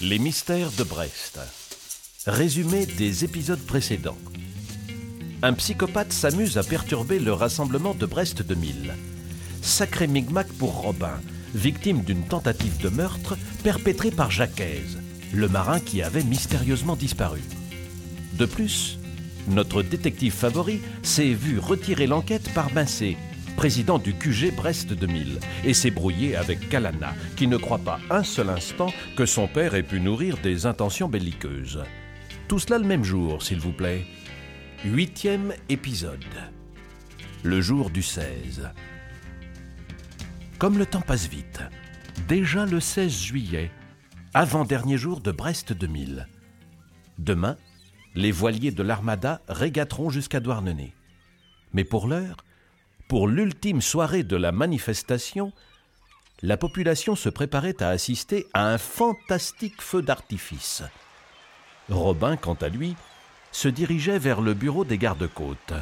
Les mystères de Brest. Résumé des épisodes précédents. Un psychopathe s'amuse à perturber le rassemblement de Brest 2000. Sacré micmac pour Robin, victime d'une tentative de meurtre perpétrée par Jacquaise, le marin qui avait mystérieusement disparu. De plus, notre détective favori s'est vu retirer l'enquête par Bincé, président du QG Brest 2000, et s'est brouillé avec Kalana, qui ne croit pas un seul instant que son père ait pu nourrir des intentions belliqueuses. Tout cela le même jour, s'il vous plaît. Huitième épisode. Le jour du 16. Comme le temps passe vite, déjà le 16 juillet, avant-dernier jour de Brest 2000. Demain, les voiliers de l'Armada régateront jusqu'à Douarnenez. Mais pour l'heure, pour l'ultime soirée de la manifestation, la population se préparait à assister à un fantastique feu d'artifice. Robin, quant à lui, se dirigeait vers le bureau des gardes-côtes.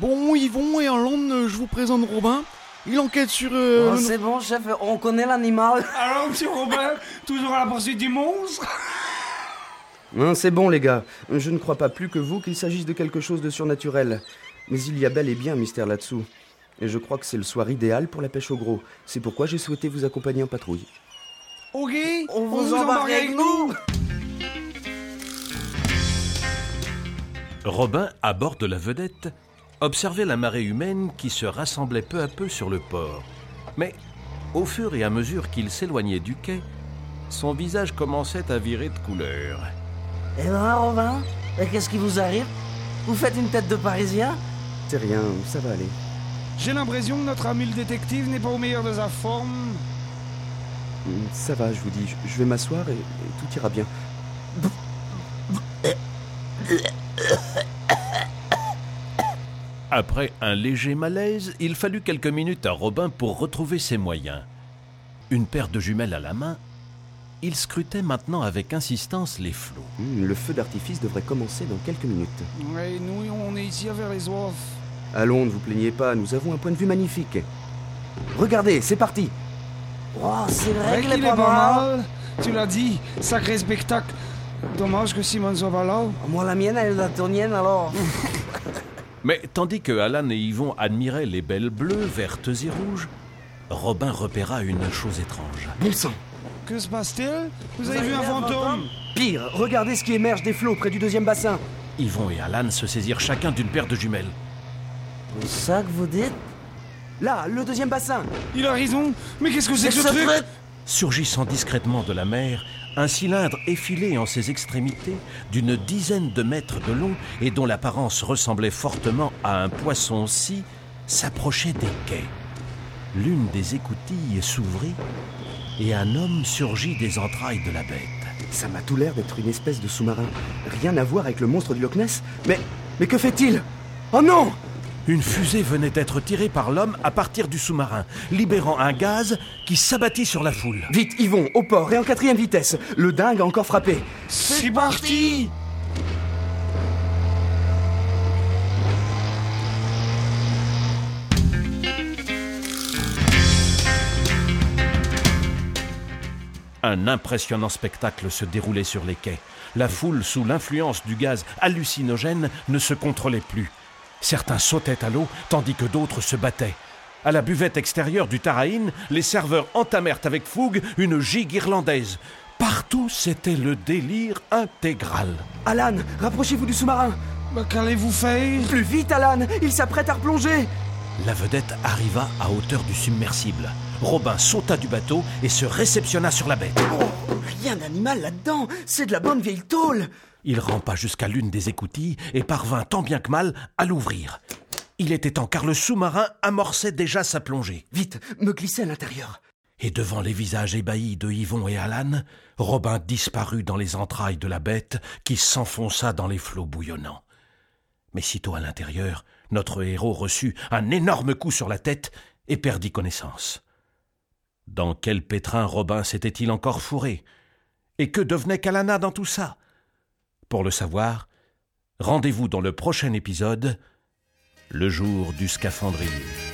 Bon, Yvon et Hollande, je vous présente Robin. Il enquête sur... euh, Oh, c'est bon, chef, on connaît l'animal. Alors, monsieur Robin, toujours à la poursuite du monstre? Hein, c'est bon, les gars. Je ne crois pas plus que vous qu'il s'agisse de quelque chose de surnaturel. Mais il y a bel et bien un mystère là-dessous. Et je crois que c'est le soir idéal pour la pêche au gros. C'est pourquoi j'ai souhaité vous accompagner en patrouille. Ok, On vous embarque avec nous. Robin, à bord de la vedette, observait la marée humaine qui se rassemblait peu à peu sur le port. Mais, au fur et à mesure qu'il s'éloignait du quai, son visage commençait à virer de couleur. Eh ben, Robin, qu'est-ce qui vous arrive? Vous faites une tête de Parisien? C'est rien, ça va aller. J'ai l'impression que notre ami le détective n'est pas au meilleur de sa forme. Hum, Ça va, je vous dis. Je- vais m'asseoir et, et tout ira bien. Après un léger malaise, il fallut quelques minutes à Robin pour retrouver ses moyens. Une paire de jumelles à la main, il scrutait maintenant avec insistance les flots. Hum, Le feu d'artifice devrait commencer dans quelques minutes. Ouais, nous, on est ici à faire les oeufs. Allons, ne vous plaignez pas, nous avons un point de vue magnifique. Regardez, c'est parti Oh, c'est vrai qu'il est pas mal. Tu l'as dit, sacré spectacle. Dommage que Simone soit pas là. Moi, la mienne, elle est daltonienne, alors. Mais tandis que Alan et Yvon admiraient les belles bleues, vertes et rouges, Robin repéra une chose étrange. Bon sang Que se passe-t-il? Vous avez vu un fantôme? Pire, regardez ce qui émerge des flots près du deuxième bassin. Yvon et Alan se saisirent chacun d'une paire de jumelles. C'est ça que vous dites? Là, le deuxième bassin Il a raison. Mais qu'est-ce que c'est que ce ce truc? truc Surgissant discrètement de la mer, un cylindre effilé en ses extrémités, d'une dizaine de mètres de long et dont l'apparence ressemblait fortement à un poisson-ci, s'approchait des quais. L'une des écoutilles s'ouvrit et un homme surgit des entrailles de la bête. Ça m'a tout l'air d'être une espèce de sous-marin. Rien à voir avec le monstre du Loch Ness. Mais. Mais que fait-il? Oh non Une fusée venait d'être tirée par l'homme à partir du sous-marin, libérant un gaz qui s'abattit sur la foule. Vite, Yvon, au port et en quatrième vitesse. Le dingue a encore frappé. C'est parti Un impressionnant spectacle se déroulait sur les quais. La foule, sous l'influence du gaz hallucinogène, ne se contrôlait plus. Certains sautaient à l'eau, tandis que d'autres se battaient. À la buvette extérieure du Taraïn, les serveurs entamèrent avec fougue une gigue irlandaise. Partout, c'était le délire intégral. Alan, rapprochez-vous du sous-marin. Bah, qu'allez-vous faire? Plus vite, Alan Il s'apprête à replonger La vedette arriva à hauteur du submersible. Robin sauta du bateau et se réceptionna sur la bête. Oh, Rien d'animal là-dedans C'est de la bonne vieille tôle Il rampa jusqu'à l'une des écoutilles et parvint tant bien que mal à l'ouvrir. Il était temps car le sous-marin amorçait déjà sa plongée. Vite, me glisser à l'intérieur. Et devant les visages ébahis de Yvon et Alan, Robin disparut dans les entrailles de la bête qui s'enfonça dans les flots bouillonnants. Mais sitôt à l'intérieur, notre héros reçut un énorme coup sur la tête et perdit connaissance. Dans quel pétrin Robin s'était-il encore fourré? Et que devenait Kalana dans tout ça? Pour le savoir, rendez-vous dans le prochain épisode, le jour du scaphandrier.